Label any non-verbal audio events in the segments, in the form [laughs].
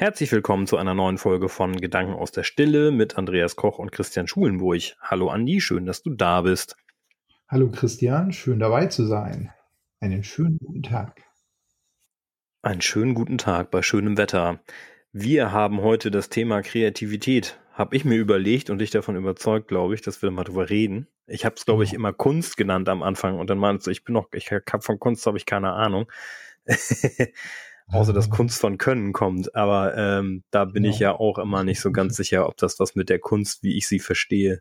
Herzlich willkommen zu einer neuen Folge von Gedanken aus der Stille mit Andreas Koch und Christian Schulenburg. Hallo Andi, schön, dass du da bist. Hallo Christian, schön dabei zu sein. Einen schönen guten Tag. Einen schönen guten Tag bei schönem Wetter. Wir haben heute das Thema Kreativität. Habe ich mir überlegt und dich davon überzeugt, glaube ich, dass wir mal drüber reden. Ich habe es, glaube ich, immer Kunst genannt am Anfang und dann meinst du, ich bin noch, ich habe von Kunst habe ich keine Ahnung. [laughs] außer dass Kunst von Können kommt. Aber ähm, da bin ja. ich ja auch immer nicht so ganz sicher, ob das was mit der Kunst, wie ich sie verstehe,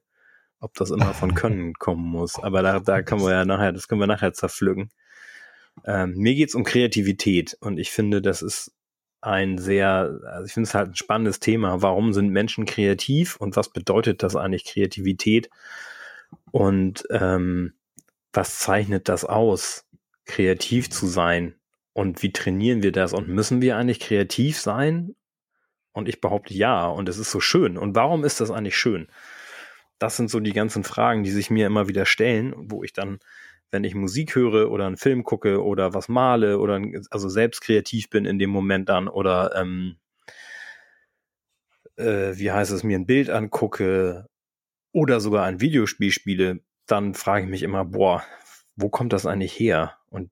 ob das immer von [laughs] Können kommen muss. Aber da, da können wir ja nachher, das können wir nachher zerpflücken. Ähm, mir geht's um Kreativität und ich finde, das ist ein sehr, also ich finde es halt ein spannendes Thema. Warum sind Menschen kreativ und was bedeutet das eigentlich Kreativität? Und ähm, was zeichnet das aus, kreativ zu sein? Und wie trainieren wir das? Und müssen wir eigentlich kreativ sein? Und ich behaupte ja. Und es ist so schön. Und warum ist das eigentlich schön? Das sind so die ganzen Fragen, die sich mir immer wieder stellen, wo ich dann, wenn ich Musik höre oder einen Film gucke oder was male oder also selbst kreativ bin in dem Moment dann oder ähm, äh, wie heißt es, mir ein Bild angucke oder sogar ein Videospiel spiele, dann frage ich mich immer, boah, wo kommt das eigentlich her? Und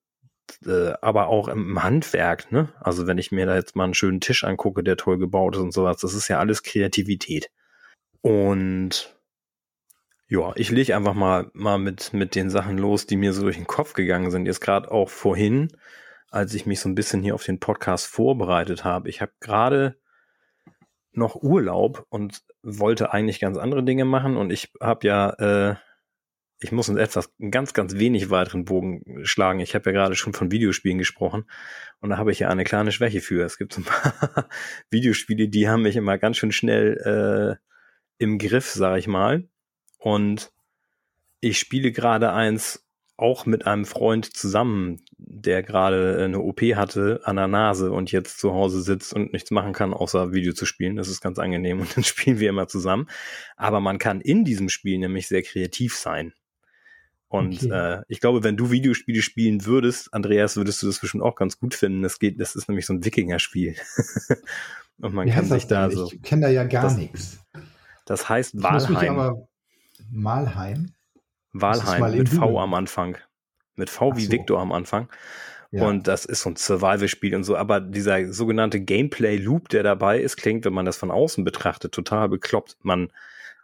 äh, aber auch im Handwerk, ne? Also wenn ich mir da jetzt mal einen schönen Tisch angucke, der toll gebaut ist und sowas, das ist ja alles Kreativität. Und ja, ich lege einfach mal, mal mit, mit den Sachen los, die mir so durch den Kopf gegangen sind. Jetzt gerade auch vorhin, als ich mich so ein bisschen hier auf den Podcast vorbereitet habe. Ich habe gerade noch Urlaub und wollte eigentlich ganz andere Dinge machen und ich habe ja äh, ich muss uns etwas, ganz, ganz wenig weiteren Bogen schlagen. Ich habe ja gerade schon von Videospielen gesprochen und da habe ich ja eine kleine Schwäche für. Es gibt so ein paar [laughs] Videospiele, die haben mich immer ganz schön schnell äh, im Griff, sag ich mal. Und ich spiele gerade eins auch mit einem Freund zusammen, der gerade eine OP hatte an der Nase und jetzt zu Hause sitzt und nichts machen kann, außer Video zu spielen. Das ist ganz angenehm [laughs] und dann spielen wir immer zusammen. Aber man kann in diesem Spiel nämlich sehr kreativ sein. Und okay. äh, ich glaube, wenn du Videospiele spielen würdest, Andreas, würdest du das bestimmt auch ganz gut finden. Das geht, das ist nämlich so ein Wikinger-Spiel. [laughs] Und man Wie kann sich da so. Ich kenne da ja gar nichts. Das heißt Walheim. Malheim. Walheim mit V am Anfang. Mit V wie so. Victor am Anfang. Ja. Und das ist so ein Survival-Spiel und so. Aber dieser sogenannte Gameplay-Loop, der dabei ist, klingt, wenn man das von außen betrachtet, total bekloppt. Man,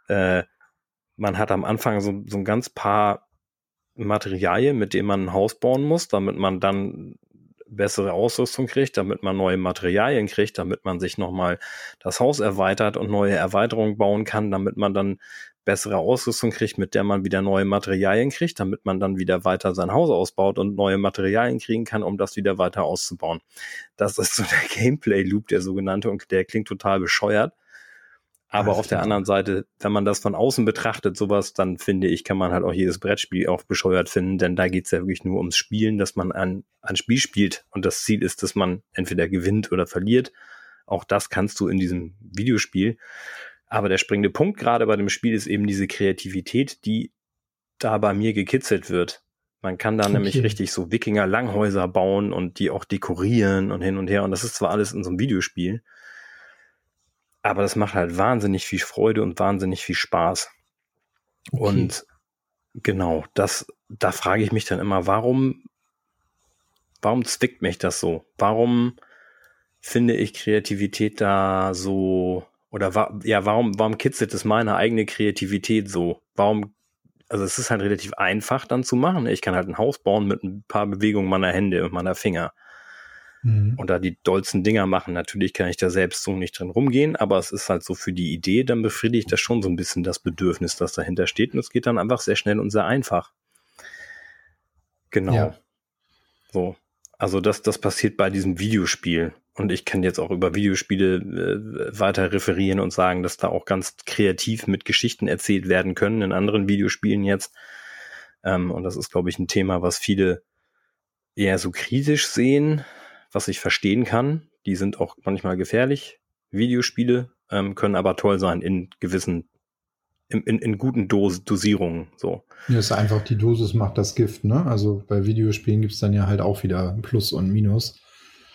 äh, man hat am Anfang so, so ein ganz paar Materialien, mit denen man ein Haus bauen muss, damit man dann bessere Ausrüstung kriegt, damit man neue Materialien kriegt, damit man sich nochmal das Haus erweitert und neue Erweiterungen bauen kann, damit man dann bessere Ausrüstung kriegt, mit der man wieder neue Materialien kriegt, damit man dann wieder weiter sein Haus ausbaut und neue Materialien kriegen kann, um das wieder weiter auszubauen. Das ist so der [laughs] Gameplay-Loop, der sogenannte, und der klingt total bescheuert. Aber Ach, auf der anderen Seite, wenn man das von außen betrachtet, sowas, dann finde ich, kann man halt auch jedes Brettspiel auch bescheuert finden, denn da geht es ja wirklich nur ums Spielen, dass man ein, ein Spiel spielt und das Ziel ist, dass man entweder gewinnt oder verliert. Auch das kannst du in diesem Videospiel. Aber der springende Punkt gerade bei dem Spiel ist eben diese Kreativität, die da bei mir gekitzelt wird. Man kann da okay. nämlich richtig so Wikinger-Langhäuser bauen und die auch dekorieren und hin und her. Und das ist zwar alles in so einem Videospiel, aber das macht halt wahnsinnig viel Freude und wahnsinnig viel Spaß. Okay. Und genau, das, da frage ich mich dann immer, warum, warum zwickt mich das so? Warum finde ich Kreativität da so, oder wa ja, warum, warum kitzelt es meine eigene Kreativität so? Warum, also es ist halt relativ einfach dann zu machen. Ich kann halt ein Haus bauen mit ein paar Bewegungen meiner Hände und meiner Finger mhm. und da die dollsten Dinger machen. Natürlich kann ich da selbst so nicht drin rumgehen, aber es ist halt so für die Idee, dann befriedigt das schon so ein bisschen das Bedürfnis, das dahinter steht und es geht dann einfach sehr schnell und sehr einfach. Genau. Ja. So. Also das, das passiert bei diesem Videospiel. Und ich kann jetzt auch über Videospiele äh, weiter referieren und sagen, dass da auch ganz kreativ mit Geschichten erzählt werden können in anderen Videospielen jetzt. Ähm, und das ist, glaube ich, ein Thema, was viele eher so kritisch sehen, was ich verstehen kann. Die sind auch manchmal gefährlich. Videospiele ähm, können aber toll sein in gewissen, in, in, in guten Dos Dosierungen. So. Ja, ist einfach die Dosis macht das Gift, ne? Also bei Videospielen gibt's dann ja halt auch wieder Plus und Minus.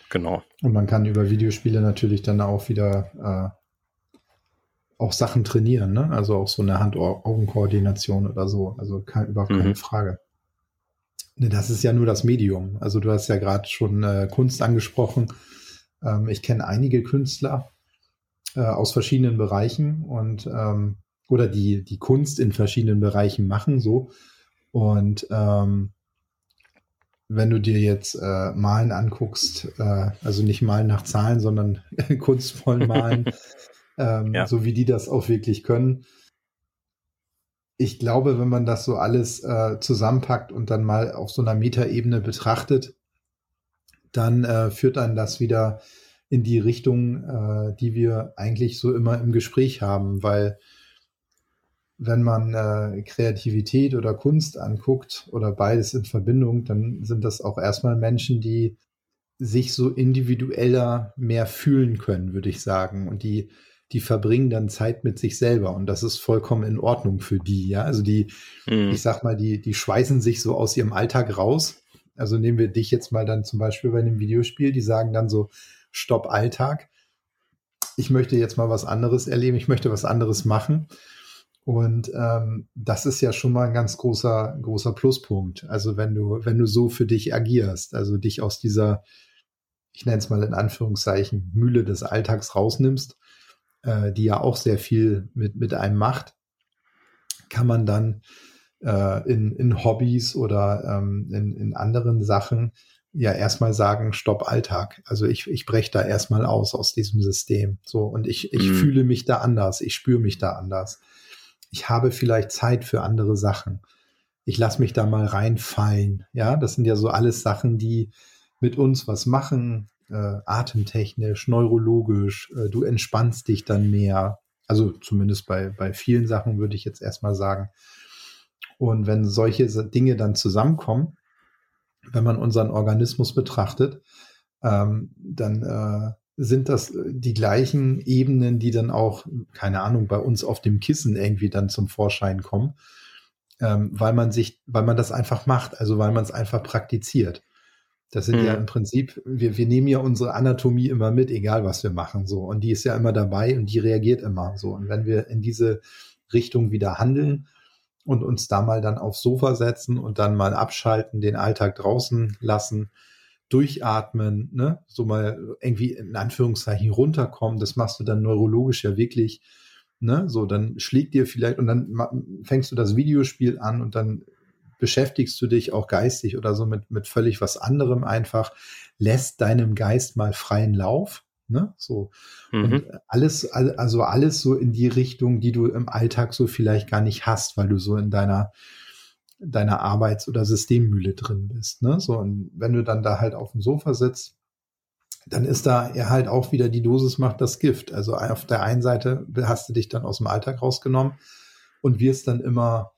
genau. Und man kann über Videospiele natürlich dann auch wieder äh, auch Sachen trainieren, ne? Also auch so eine Hand-Augen-Koordination oder so. Also kein, überhaupt keine mhm. Frage. Ne, das ist ja nur das Medium. Also du hast ja gerade schon äh, Kunst angesprochen. Ähm, ich kenne einige Künstler äh, aus verschiedenen Bereichen und ähm, oder die die Kunst in verschiedenen Bereichen machen so und ähm, wenn du dir jetzt äh, Malen anguckst, äh, also nicht Malen nach Zahlen, sondern [laughs] kunstvoll Malen, [laughs] ähm, ja. so wie die das auch wirklich können. Ich glaube, wenn man das so alles äh, zusammenpackt und dann mal auf so einer Metaebene betrachtet, dann äh, führt dann das wieder in die Richtung, äh, die wir eigentlich so immer im Gespräch haben, weil wenn man äh, Kreativität oder Kunst anguckt oder beides in Verbindung, dann sind das auch erstmal Menschen, die sich so individueller mehr fühlen können, würde ich sagen. Und die, die verbringen dann Zeit mit sich selber. Und das ist vollkommen in Ordnung für die, ja. Also die, mhm. ich sag mal, die, die schweißen sich so aus ihrem Alltag raus. Also nehmen wir dich jetzt mal dann zum Beispiel bei einem Videospiel, die sagen dann so, Stopp Alltag. Ich möchte jetzt mal was anderes erleben, ich möchte was anderes machen. Und ähm, das ist ja schon mal ein ganz großer, großer Pluspunkt. Also wenn du, wenn du so für dich agierst, also dich aus dieser, ich nenne es mal in Anführungszeichen, Mühle des Alltags rausnimmst, äh, die ja auch sehr viel mit, mit einem macht, kann man dann äh, in, in Hobbys oder ähm, in, in anderen Sachen ja erstmal sagen, stopp Alltag. Also ich, ich breche da erstmal aus aus diesem System. So, und ich, ich mhm. fühle mich da anders, ich spüre mich da anders ich habe vielleicht Zeit für andere Sachen. Ich lasse mich da mal reinfallen. Ja, das sind ja so alles Sachen, die mit uns was machen, äh, atemtechnisch, neurologisch. Äh, du entspannst dich dann mehr. Also zumindest bei, bei vielen Sachen würde ich jetzt erstmal sagen. Und wenn solche Dinge dann zusammenkommen, wenn man unseren Organismus betrachtet, ähm, dann äh, sind das äh, die gleichen Ebenen, die dann auch, keine Ahnung, bei uns auf dem Kissen irgendwie dann zum Vorschein kommen, ähm, weil man sich, weil man das einfach macht, also weil man es einfach praktiziert. Das sind mhm. ja im Prinzip, wir, wir nehmen ja unsere Anatomie immer mit, egal was wir machen, so. Und die ist ja immer dabei und die reagiert immer so. Und wenn wir in diese Richtung wieder handeln und uns da mal dann aufs Sofa setzen und dann mal abschalten, den Alltag draußen lassen, durchatmen, ne, so mal irgendwie in Anführungszeichen runterkommen, das machst du dann neurologisch ja wirklich, ne, so dann schlägt dir vielleicht und dann fängst du das Videospiel an und dann beschäftigst du dich auch geistig oder so mit, mit völlig was anderem einfach, lässt deinem Geist mal freien Lauf, ne, so. Mhm. Und alles, also alles so in die Richtung, die du im Alltag so vielleicht gar nicht hast, weil du so in deiner, deiner Arbeits- oder Systemmühle drin bist. Ne? So, und wenn du dann da halt auf dem Sofa sitzt, dann ist da er halt auch wieder die Dosis macht das Gift. Also auf der einen Seite hast du dich dann aus dem Alltag rausgenommen und wirst dann immer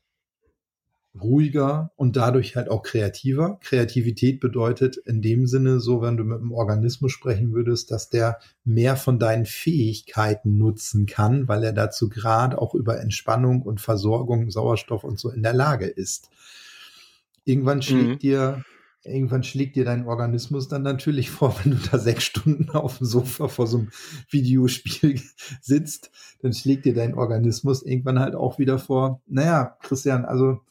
ruhiger und dadurch halt auch kreativer. Kreativität bedeutet in dem Sinne so, wenn du mit dem Organismus sprechen würdest, dass der mehr von deinen Fähigkeiten nutzen kann, weil er dazu gerade auch über Entspannung und Versorgung, Sauerstoff und so in der Lage ist. Irgendwann schlägt mhm. dir irgendwann schlägt dir dein Organismus dann natürlich [laughs] vor, wenn du da sechs Stunden auf dem Sofa vor so einem Videospiel [laughs] sitzt, dann schlägt dir dein Organismus irgendwann halt auch wieder vor, naja, Christian, also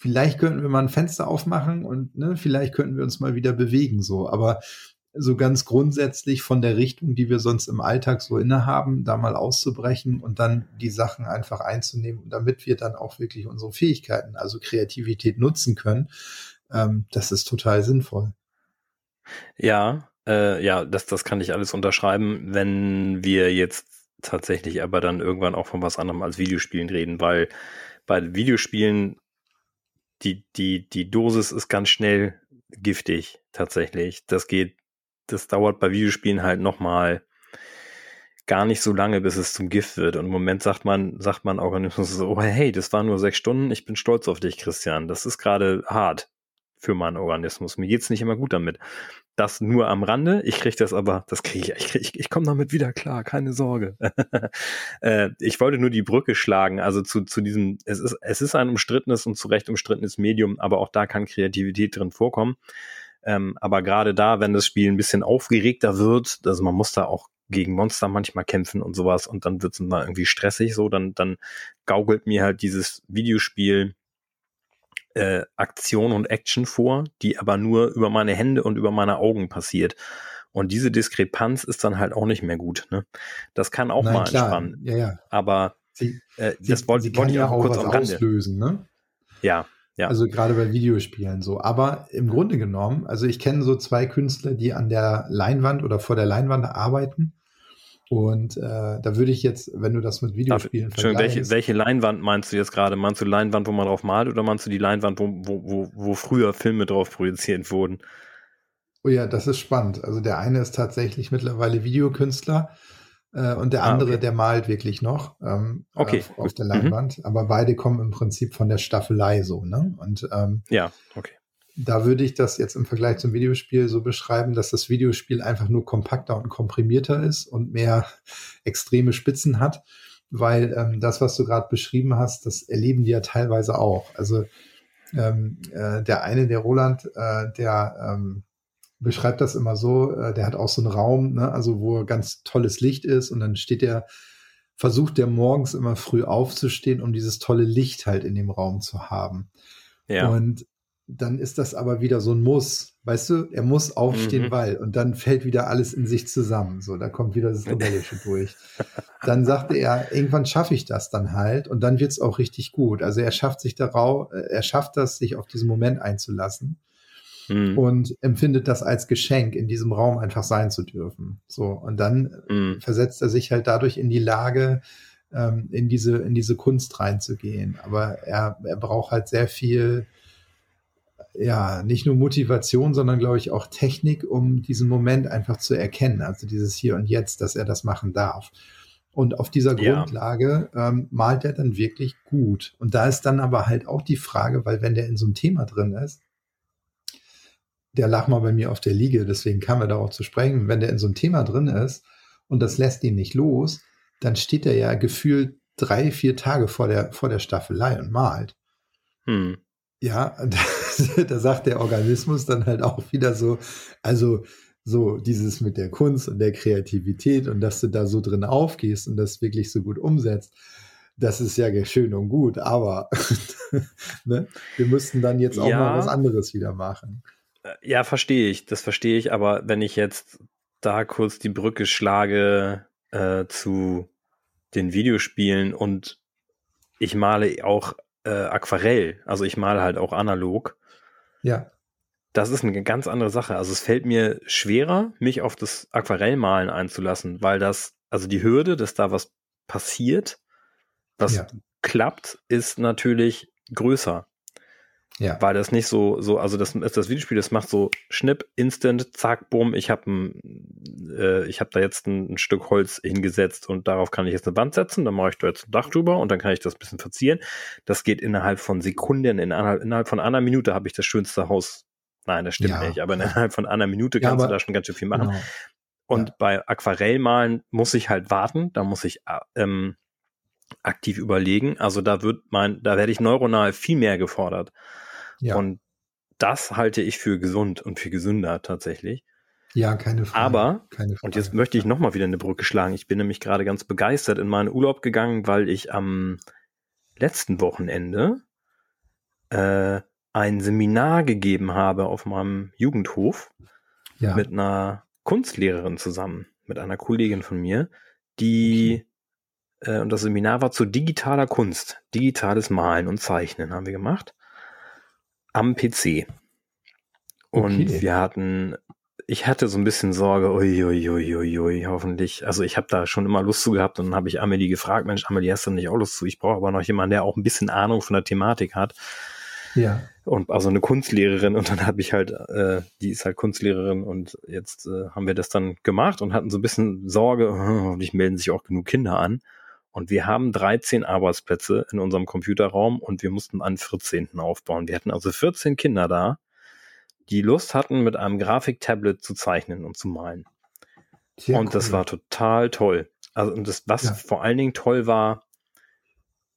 vielleicht könnten wir mal ein Fenster aufmachen und ne, vielleicht könnten wir uns mal wieder bewegen, so. Aber so ganz grundsätzlich von der Richtung, die wir sonst im Alltag so innehaben, da mal auszubrechen und dann die Sachen einfach einzunehmen, damit wir dann auch wirklich unsere Fähigkeiten, also Kreativität nutzen können, ähm, das ist total sinnvoll. Ja, äh, ja, das, das kann ich alles unterschreiben, wenn wir jetzt tatsächlich aber dann irgendwann auch von was anderem als Videospielen reden, weil bei Videospielen die, die, die Dosis ist ganz schnell giftig, tatsächlich. Das geht, das dauert bei Videospielen halt nochmal gar nicht so lange, bis es zum Gift wird. Und im Moment sagt man, sagt man Organismus so, oh, hey, das waren nur sechs Stunden, ich bin stolz auf dich, Christian. Das ist gerade hart für meinen Organismus. Mir geht's nicht immer gut damit. Das nur am Rande. Ich kriege das aber, das kriege ich, ich, krieg, ich, ich komme damit wieder klar, keine Sorge. [laughs] äh, ich wollte nur die Brücke schlagen, also zu, zu diesem, es ist, es ist ein umstrittenes und zu Recht umstrittenes Medium, aber auch da kann Kreativität drin vorkommen. Ähm, aber gerade da, wenn das Spiel ein bisschen aufgeregter wird, also man muss da auch gegen Monster manchmal kämpfen und sowas und dann wird es mal irgendwie stressig, so, dann, dann gaukelt mir halt dieses Videospiel äh, Aktion und Action vor, die aber nur über meine Hände und über meine Augen passiert. Und diese Diskrepanz ist dann halt auch nicht mehr gut. Ne? Das kann auch Nein, mal klar. entspannen. Ja, ja. Aber sie, äh, das wollte wollt ich auch, auch kurz am Rande. auslösen, ne? Ja, ja. Also gerade bei Videospielen so. Aber im Grunde genommen, also ich kenne so zwei Künstler, die an der Leinwand oder vor der Leinwand arbeiten. Und äh, da würde ich jetzt, wenn du das mit Videospielen Darf, welche, welche Leinwand meinst du jetzt gerade? Meinst du Leinwand, wo man drauf malt oder meinst du die Leinwand, wo, wo, wo, wo früher Filme drauf projiziert wurden? Oh ja, das ist spannend. Also der eine ist tatsächlich mittlerweile Videokünstler äh, und der ah, andere, okay. der malt wirklich noch ähm, okay, auf, auf der mhm. Leinwand. Mhm. Aber beide kommen im Prinzip von der Staffelei so, ne? Und ähm, ja, okay. Da würde ich das jetzt im Vergleich zum Videospiel so beschreiben, dass das Videospiel einfach nur kompakter und komprimierter ist und mehr [laughs] extreme Spitzen hat, weil ähm, das, was du gerade beschrieben hast, das erleben die ja teilweise auch. Also ähm, äh, der eine, der Roland, äh, der ähm, beschreibt das immer so, äh, der hat auch so einen Raum, ne, also wo ganz tolles Licht ist und dann steht er, versucht der morgens immer früh aufzustehen, um dieses tolle Licht halt in dem Raum zu haben. Ja. Und dann ist das aber wieder so ein Muss. Weißt du, er muss aufstehen, mhm. weil. Und dann fällt wieder alles in sich zusammen. So, da kommt wieder das Rebellische [laughs] durch. Dann sagte er, irgendwann schaffe ich das dann halt und dann wird es auch richtig gut. Also er schafft sich darauf, äh, er schafft das, sich auf diesen Moment einzulassen mhm. und empfindet das als Geschenk, in diesem Raum einfach sein zu dürfen. So, und dann mhm. versetzt er sich halt dadurch in die Lage, ähm, in diese, in diese Kunst reinzugehen. Aber er, er braucht halt sehr viel, ja, nicht nur Motivation, sondern glaube ich auch Technik, um diesen Moment einfach zu erkennen. Also dieses Hier und Jetzt, dass er das machen darf. Und auf dieser ja. Grundlage ähm, malt er dann wirklich gut. Und da ist dann aber halt auch die Frage, weil wenn der in so einem Thema drin ist, der lag mal bei mir auf der Liege, deswegen kam er da auch zu sprechen. Wenn der in so einem Thema drin ist und das lässt ihn nicht los, dann steht er ja gefühlt drei, vier Tage vor der, vor der Staffelei und malt. Hm. Ja, [laughs] [laughs] da, sagt der Organismus dann halt auch wieder so, also so dieses mit der Kunst und der Kreativität und dass du da so drin aufgehst und das wirklich so gut umsetzt, das ist ja schön und gut, aber [laughs] ne, wir müssten dann jetzt auch ja. mal was anderes wieder machen. Äh, ja, verstehe ich, das verstehe ich, aber wenn ich jetzt da kurz die Brücke schlage äh, zu den Videospielen und ich male auch äh, Aquarell, also ich male halt auch analog. Ja. Das ist eine ganz andere Sache. Also es fällt mir schwerer, mich auf das Aquarellmalen einzulassen, weil das, also die Hürde, dass da was passiert, was ja. klappt, ist natürlich größer. Ja. Weil das nicht so, so, also das ist das Videospiel, das macht so Schnipp, Instant, zack, bumm, ich habe äh, ich habe da jetzt ein, ein, Stück Holz hingesetzt und darauf kann ich jetzt eine Wand setzen, dann mache ich da jetzt ein Dach drüber und dann kann ich das ein bisschen verzieren. Das geht innerhalb von Sekunden, innerhalb, innerhalb von einer Minute habe ich das schönste Haus. Nein, das stimmt ja. nicht, aber innerhalb von einer Minute kannst ja, du da schon ganz schön viel machen. Genau. Und ja. bei Aquarellmalen muss ich halt warten, da muss ich äh, ähm, aktiv überlegen. Also da wird mein, da werde ich neuronal viel mehr gefordert. Ja. Und das halte ich für gesund und für gesünder tatsächlich. Ja, keine Frage. Aber, keine Frage. und jetzt möchte ich nochmal wieder eine Brücke schlagen. Ich bin nämlich gerade ganz begeistert in meinen Urlaub gegangen, weil ich am letzten Wochenende äh, ein Seminar gegeben habe auf meinem Jugendhof ja. mit einer Kunstlehrerin zusammen, mit einer Kollegin von mir, die, okay. äh, und das Seminar war zu digitaler Kunst, digitales Malen und Zeichnen haben wir gemacht am PC. Und okay. wir hatten, ich hatte so ein bisschen Sorge, uiuiuiui, ui, ui, hoffentlich. Also ich habe da schon immer Lust zu gehabt und dann habe ich Amelie gefragt, Mensch, Amelie, hast du nicht auch Lust zu? Ich brauche aber noch jemanden, der auch ein bisschen Ahnung von der Thematik hat. Ja. Und also eine Kunstlehrerin und dann habe ich halt, äh, die ist halt Kunstlehrerin und jetzt äh, haben wir das dann gemacht und hatten so ein bisschen Sorge, hoffentlich melden sich auch genug Kinder an. Und wir haben 13 Arbeitsplätze in unserem Computerraum und wir mussten einen 14. aufbauen. Wir hatten also 14 Kinder da, die Lust hatten, mit einem Grafiktablet zu zeichnen und zu malen. Sehr und cool. das war total toll. Also, und das, was ja. vor allen Dingen toll war,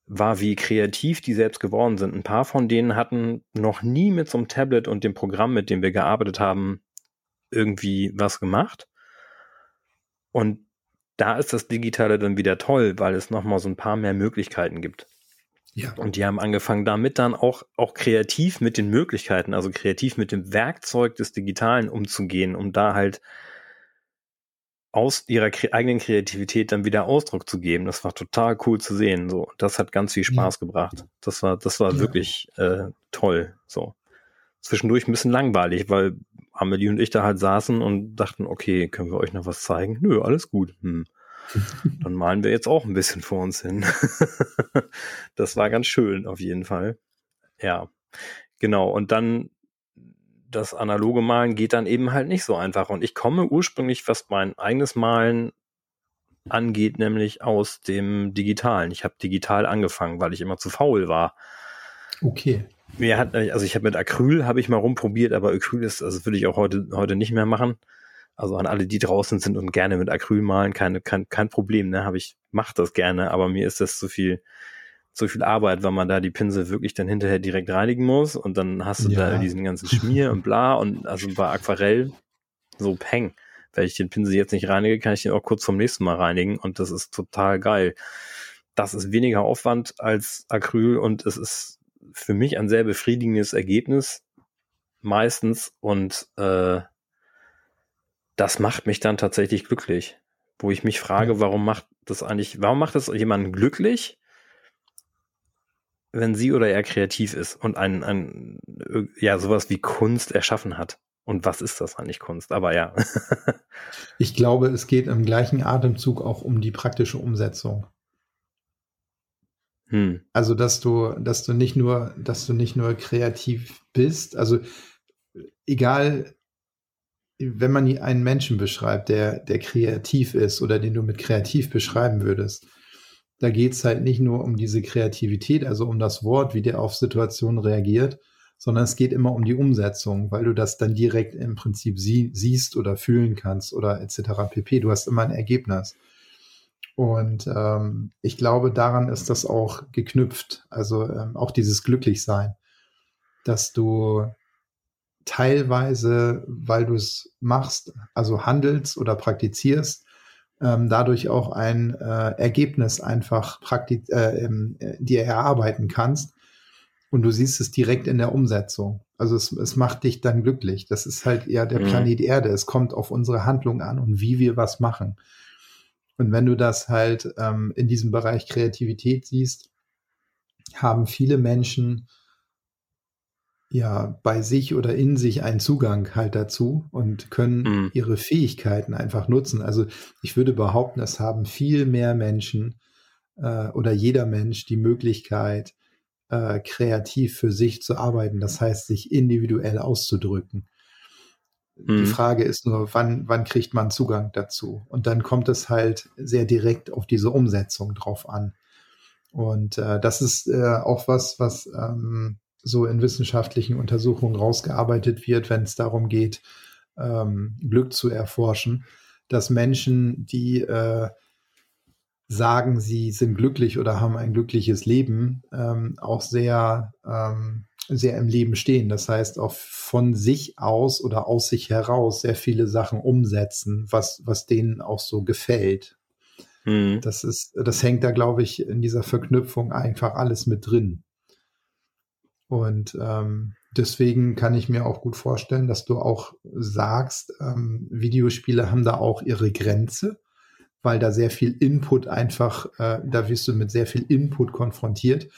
war, wie kreativ die selbst geworden sind. Ein paar von denen hatten noch nie mit so einem Tablet und dem Programm, mit dem wir gearbeitet haben, irgendwie was gemacht. Und da ist das Digitale dann wieder toll, weil es nochmal so ein paar mehr Möglichkeiten gibt. Ja. Und die haben angefangen damit dann auch, auch kreativ mit den Möglichkeiten, also kreativ mit dem Werkzeug des Digitalen umzugehen, um da halt aus ihrer eigenen Kreativität dann wieder Ausdruck zu geben. Das war total cool zu sehen. So, das hat ganz viel Spaß ja. gebracht. Das war, das war ja. wirklich äh, toll. So zwischendurch ein bisschen langweilig, weil Amelie und ich da halt saßen und dachten, okay, können wir euch noch was zeigen? Nö, alles gut. Hm. [laughs] Dann malen wir jetzt auch ein bisschen vor uns hin. [laughs] das war ganz schön, auf jeden Fall. Ja, genau. Und dann das analoge Malen geht dann eben halt nicht so einfach. Und ich komme ursprünglich, was mein eigenes Malen angeht, nämlich aus dem Digitalen. Ich habe digital angefangen, weil ich immer zu faul war. Okay. Mir hat, also ich habe mit Acryl habe ich mal rumprobiert, aber Acryl ist, also würde ich auch heute, heute nicht mehr machen. Also an alle, die draußen sind und gerne mit Acryl malen, keine, kein, kein Problem, ne, habe ich, macht das gerne, aber mir ist das zu viel, zu viel Arbeit, weil man da die Pinsel wirklich dann hinterher direkt reinigen muss und dann hast du ja. da diesen ganzen [laughs] Schmier und bla und also bei Aquarell so peng. Wenn ich den Pinsel jetzt nicht reinige, kann ich den auch kurz vom nächsten Mal reinigen und das ist total geil. Das ist weniger Aufwand als Acryl und es ist für mich ein sehr befriedigendes Ergebnis meistens und äh, das macht mich dann tatsächlich glücklich. Wo ich mich frage, warum macht das eigentlich, warum macht das jemanden glücklich, wenn sie oder er kreativ ist und ein, ein ja, sowas wie Kunst erschaffen hat? Und was ist das eigentlich Kunst? Aber ja. [laughs] ich glaube, es geht im gleichen Atemzug auch um die praktische Umsetzung. Hm. Also, dass du, dass du nicht nur, dass du nicht nur kreativ bist, also egal wenn man einen Menschen beschreibt, der, der kreativ ist oder den du mit kreativ beschreiben würdest, da geht es halt nicht nur um diese Kreativität, also um das Wort, wie der auf Situationen reagiert, sondern es geht immer um die Umsetzung, weil du das dann direkt im Prinzip sie, siehst oder fühlen kannst oder etc. pp. Du hast immer ein Ergebnis. Und ähm, ich glaube, daran ist das auch geknüpft. Also ähm, auch dieses Glücklichsein, dass du teilweise, weil du es machst, also handelst oder praktizierst, ähm, dadurch auch ein äh, Ergebnis einfach praktiz äh, äh, dir erarbeiten kannst. Und du siehst es direkt in der Umsetzung. Also es, es macht dich dann glücklich. Das ist halt eher der mhm. Planet Erde. Es kommt auf unsere Handlung an und wie wir was machen. Und wenn du das halt ähm, in diesem Bereich Kreativität siehst, haben viele Menschen ja bei sich oder in sich einen Zugang halt dazu und können mhm. ihre Fähigkeiten einfach nutzen. Also ich würde behaupten, es haben viel mehr Menschen äh, oder jeder Mensch die Möglichkeit, äh, kreativ für sich zu arbeiten. Das heißt, sich individuell auszudrücken. Mhm. Die Frage ist nur, wann, wann kriegt man Zugang dazu? Und dann kommt es halt sehr direkt auf diese Umsetzung drauf an. Und äh, das ist äh, auch was, was ähm, so in wissenschaftlichen Untersuchungen rausgearbeitet wird, wenn es darum geht, ähm, Glück zu erforschen, dass Menschen, die äh, sagen, sie sind glücklich oder haben ein glückliches Leben, ähm, auch sehr, ähm, sehr im Leben stehen. Das heißt, auch von sich aus oder aus sich heraus sehr viele Sachen umsetzen, was, was denen auch so gefällt. Mhm. Das ist, das hängt da, glaube ich, in dieser Verknüpfung einfach alles mit drin. Und ähm, deswegen kann ich mir auch gut vorstellen, dass du auch sagst, ähm, Videospiele haben da auch ihre Grenze, weil da sehr viel Input einfach, äh, da wirst du mit sehr viel Input konfrontiert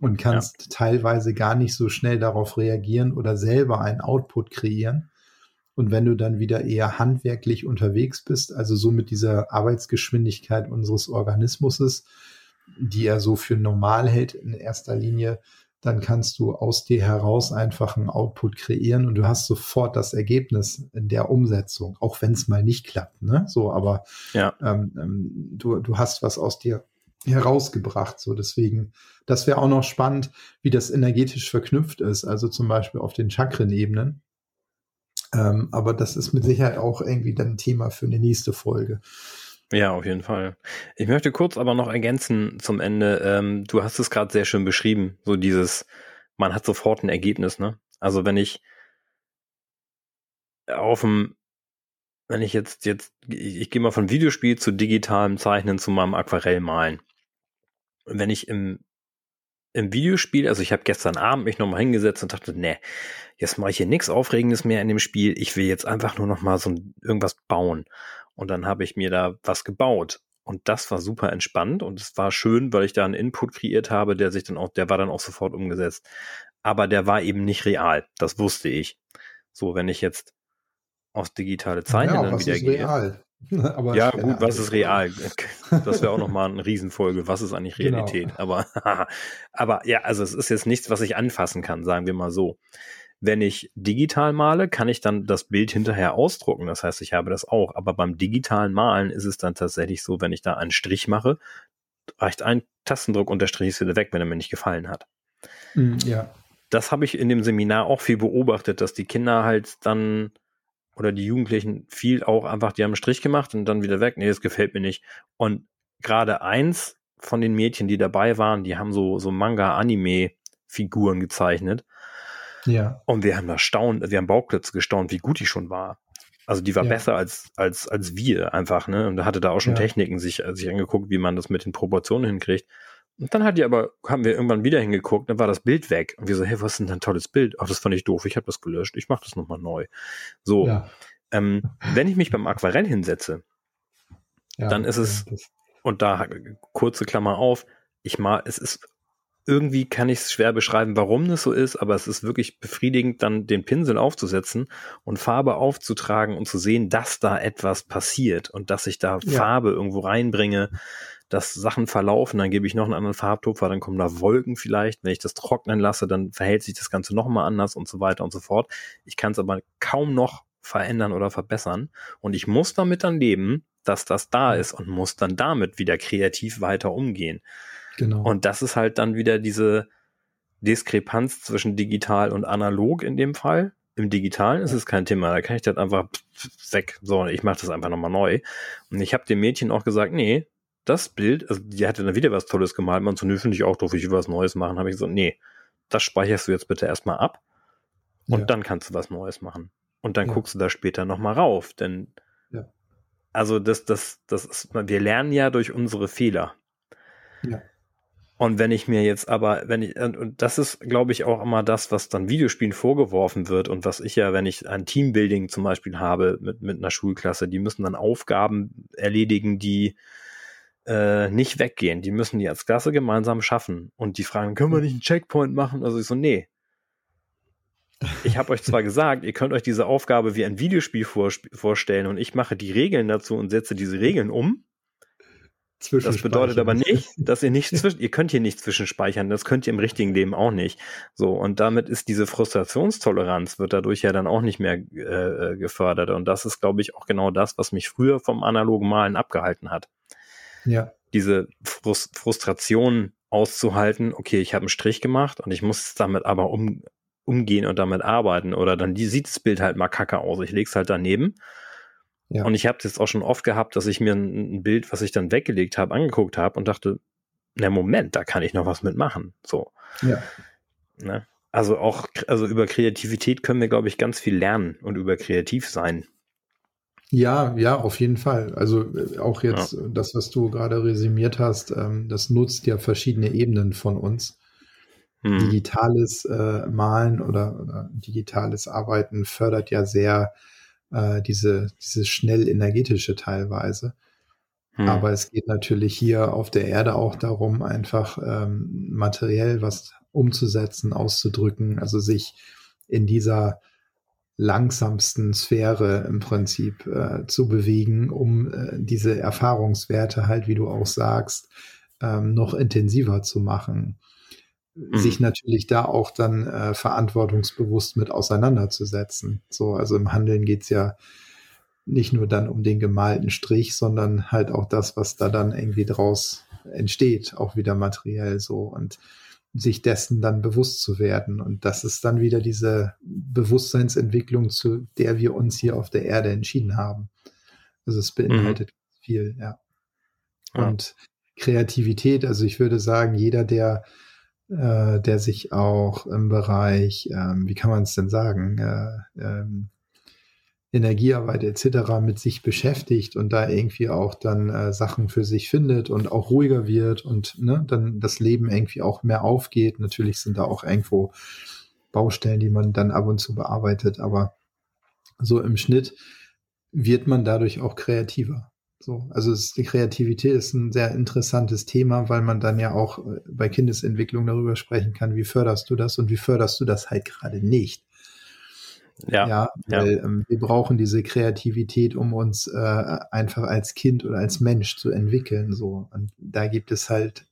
und kannst ja. teilweise gar nicht so schnell darauf reagieren oder selber einen Output kreieren. Und wenn du dann wieder eher handwerklich unterwegs bist, also so mit dieser Arbeitsgeschwindigkeit unseres Organismus, die er so für normal hält in erster Linie, dann kannst du aus dir heraus einfach einen Output kreieren und du hast sofort das Ergebnis in der Umsetzung, auch wenn es mal nicht klappt. Ne? So, aber ja. ähm, ähm, du, du hast was aus dir herausgebracht. So, deswegen, das wäre auch noch spannend, wie das energetisch verknüpft ist, also zum Beispiel auf den Chakrenebenen. Ähm, aber das ist mit Sicherheit auch irgendwie dann ein Thema für eine nächste Folge. Ja, auf jeden Fall. Ich möchte kurz aber noch ergänzen zum Ende. Ähm, du hast es gerade sehr schön beschrieben, so dieses, man hat sofort ein Ergebnis, ne? Also wenn ich auf dem, wenn ich jetzt, jetzt, ich, ich gehe mal von Videospiel zu digitalem Zeichnen zu meinem Aquarellmalen. Wenn ich im, im Videospiel, also ich habe gestern Abend mich nochmal hingesetzt und dachte, nee, jetzt mache ich hier nichts Aufregendes mehr in dem Spiel. Ich will jetzt einfach nur nochmal so ein, irgendwas bauen. Und dann habe ich mir da was gebaut. Und das war super entspannt und es war schön, weil ich da einen Input kreiert habe, der sich dann auch, der war dann auch sofort umgesetzt. Aber der war eben nicht real. Das wusste ich. So, wenn ich jetzt aufs digitale Zeichnen ja, dann wieder gehe. Real? [laughs] ja, [laughs] gut, was ist real? Das wäre auch nochmal eine Riesenfolge. Was ist eigentlich genau. Realität? Genau. Aber, [laughs] aber ja, also es ist jetzt nichts, was ich anfassen kann, sagen wir mal so. Wenn ich digital male, kann ich dann das Bild hinterher ausdrucken. Das heißt, ich habe das auch. Aber beim digitalen Malen ist es dann tatsächlich so, wenn ich da einen Strich mache, reicht ein Tastendruck und der Strich ist wieder weg, wenn er mir nicht gefallen hat. Mm, ja. Das habe ich in dem Seminar auch viel beobachtet, dass die Kinder halt dann oder die Jugendlichen viel auch einfach, die haben einen Strich gemacht und dann wieder weg. Nee, das gefällt mir nicht. Und gerade eins von den Mädchen, die dabei waren, die haben so, so Manga-Anime-Figuren gezeichnet. Ja. Und wir haben da staunt, wir haben Bauklötze gestaunt, wie gut die schon war. Also die war ja. besser als, als, als wir einfach, ne? Und da hatte da auch schon ja. Techniken sich, sich angeguckt, wie man das mit den Proportionen hinkriegt. Und dann hat die aber, haben wir irgendwann wieder hingeguckt, dann war das Bild weg. Und wir so, hey, was ist denn ein tolles Bild? Ach, das fand ich doof, ich habe das gelöscht, ich mache das nochmal neu. So, ja. ähm, wenn ich mich beim Aquarell hinsetze, ja, dann ist es, und da kurze Klammer auf, ich mal, es ist irgendwie kann ich es schwer beschreiben, warum das so ist, aber es ist wirklich befriedigend, dann den Pinsel aufzusetzen und Farbe aufzutragen und zu sehen, dass da etwas passiert und dass ich da ja. Farbe irgendwo reinbringe, dass Sachen verlaufen, dann gebe ich noch einen anderen Farbtupfer, dann kommen da Wolken vielleicht. Wenn ich das trocknen lasse, dann verhält sich das Ganze nochmal anders und so weiter und so fort. Ich kann es aber kaum noch verändern oder verbessern und ich muss damit dann leben, dass das da ist und muss dann damit wieder kreativ weiter umgehen. Genau. Und das ist halt dann wieder diese Diskrepanz zwischen digital und analog in dem Fall. Im Digitalen ist es kein Thema, da kann ich das einfach weg. So, ich mache das einfach nochmal neu. Und ich habe dem Mädchen auch gesagt, nee, das Bild, also die hatte dann wieder was Tolles gemalt, man so, nö, finde ich auch doof, ich will was Neues machen. Habe ich gesagt, nee, das speicherst du jetzt bitte erstmal ab und ja. dann kannst du was Neues machen. Und dann ja. guckst du da später nochmal rauf, denn ja. also das, das, das ist, wir lernen ja durch unsere Fehler. Ja. Und wenn ich mir jetzt aber, wenn ich, und das ist, glaube ich, auch immer das, was dann Videospielen vorgeworfen wird und was ich ja, wenn ich ein Teambuilding zum Beispiel habe mit, mit einer Schulklasse, die müssen dann Aufgaben erledigen, die äh, nicht weggehen. Die müssen die als Klasse gemeinsam schaffen. Und die fragen, können wir nicht einen Checkpoint machen? Also ich so, nee. Ich habe euch zwar [laughs] gesagt, ihr könnt euch diese Aufgabe wie ein Videospiel vor, vorstellen und ich mache die Regeln dazu und setze diese Regeln um. Das bedeutet aber nicht, dass ihr nicht zwischen, ihr könnt hier nicht zwischenspeichern, das könnt ihr im richtigen Leben auch nicht. So, und damit ist diese Frustrationstoleranz wird dadurch ja dann auch nicht mehr äh, äh gefördert. Und das ist, glaube ich, auch genau das, was mich früher vom analogen Malen abgehalten hat. Ja. Diese Frust Frustration auszuhalten, okay, ich habe einen Strich gemacht und ich muss damit aber um, umgehen und damit arbeiten. Oder dann die, sieht das Bild halt mal kacke aus. Ich lege es halt daneben ja. Und ich habe es jetzt auch schon oft gehabt, dass ich mir ein, ein Bild, was ich dann weggelegt habe, angeguckt habe und dachte, na Moment, da kann ich noch was mitmachen. So. Ja. Ne? Also auch, also über Kreativität können wir, glaube ich, ganz viel lernen und über kreativ sein. Ja, ja, auf jeden Fall. Also äh, auch jetzt ja. das, was du gerade resümiert hast, ähm, das nutzt ja verschiedene Ebenen von uns. Hm. Digitales äh, Malen oder, oder digitales Arbeiten fördert ja sehr äh, diese, dieses schnell energetische teilweise. Hm. Aber es geht natürlich hier auf der Erde auch darum, einfach ähm, materiell was umzusetzen, auszudrücken, also sich in dieser langsamsten Sphäre im Prinzip äh, zu bewegen, um äh, diese Erfahrungswerte halt, wie du auch sagst, ähm, noch intensiver zu machen mhm. sich natürlich da auch dann äh, verantwortungsbewusst mit auseinanderzusetzen. So, also im Handeln geht's ja nicht nur dann um den gemalten Strich, sondern halt auch das, was da dann irgendwie draus entsteht, auch wieder materiell so und sich dessen dann bewusst zu werden. Und das ist dann wieder diese Bewusstseinsentwicklung, zu der wir uns hier auf der Erde entschieden haben. Also es beinhaltet mhm. viel, ja. ja. Und Kreativität, also ich würde sagen, jeder, der, äh, der sich auch im Bereich, ähm, wie kann man es denn sagen, äh, ähm, Energiearbeit etc. mit sich beschäftigt und da irgendwie auch dann äh, Sachen für sich findet und auch ruhiger wird und ne, dann das Leben irgendwie auch mehr aufgeht. Natürlich sind da auch irgendwo Baustellen, die man dann ab und zu bearbeitet, aber so im Schnitt wird man dadurch auch kreativer. So, also es, die Kreativität ist ein sehr interessantes Thema, weil man dann ja auch äh, bei Kindesentwicklung darüber sprechen kann, wie förderst du das und wie förderst du das halt gerade nicht. Ja, ja weil ja. Ähm, wir brauchen diese Kreativität, um uns äh, einfach als Kind oder als Mensch zu entwickeln. So und da gibt es halt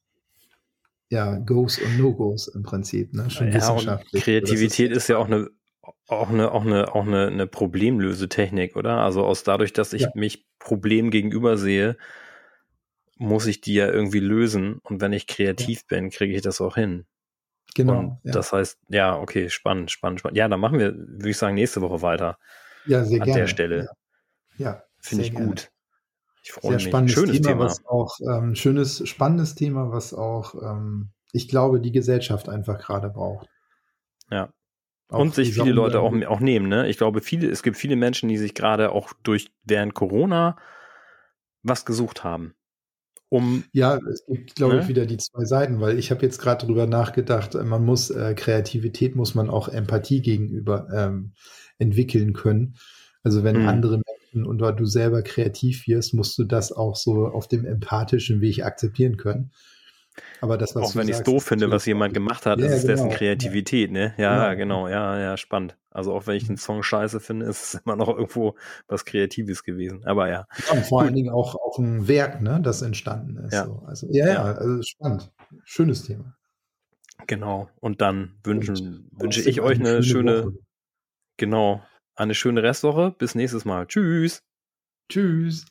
ja Goes und No-Gos im Prinzip. Ne? Schon ja, wissenschaftlich. Kreativität ist, ist, ja auch eine auch eine auch eine auch eine, eine Problemlösetechnik, oder? Also aus dadurch, dass ich ja. mich Problem gegenüber sehe, muss ich die ja irgendwie lösen. Und wenn ich kreativ ja. bin, kriege ich das auch hin. Genau. Und ja. das heißt, ja, okay, spannend, spannend, spannend. Ja, dann machen wir, würde ich sagen, nächste Woche weiter. Ja, sehr an gerne. An der Stelle. Ja, ja finde ich gerne. gut. Ich freue mich. Spannendes schönes Thema, Thema. was auch ähm, schönes, spannendes Thema, was auch, ähm, ich glaube, die Gesellschaft einfach gerade braucht. Ja. Auch und sich viele Leute auch, auch nehmen, ne? Ich glaube, viele, es gibt viele Menschen, die sich gerade auch durch während Corona was gesucht haben um. Ja, es gibt, glaube ne? ich, wieder die zwei Seiten, weil ich habe jetzt gerade drüber nachgedacht, man muss äh, Kreativität muss man auch Empathie gegenüber ähm, entwickeln können. Also wenn mhm. andere Menschen und du selber kreativ wirst, musst du das auch so auf dem empathischen Weg akzeptieren können. Aber das, was Auch wenn ich es doof finde, was jemand gemacht hat, ja, ist genau, dessen Kreativität, ne? Ja, ja, genau, ja, ja, spannend. Also auch wenn ich den Song scheiße finde, ist es [laughs] immer noch irgendwo was Kreatives gewesen. Aber ja. ja vor allen Dingen auch, auch ein Werk, ne, das entstanden ist. Ja, so. also, ja, ja, also spannend. Schönes Thema. Genau. Und dann wünschen, Und wünsche ich euch eine schöne, schöne genau, eine schöne Restwoche. Bis nächstes Mal. Tschüss. Tschüss.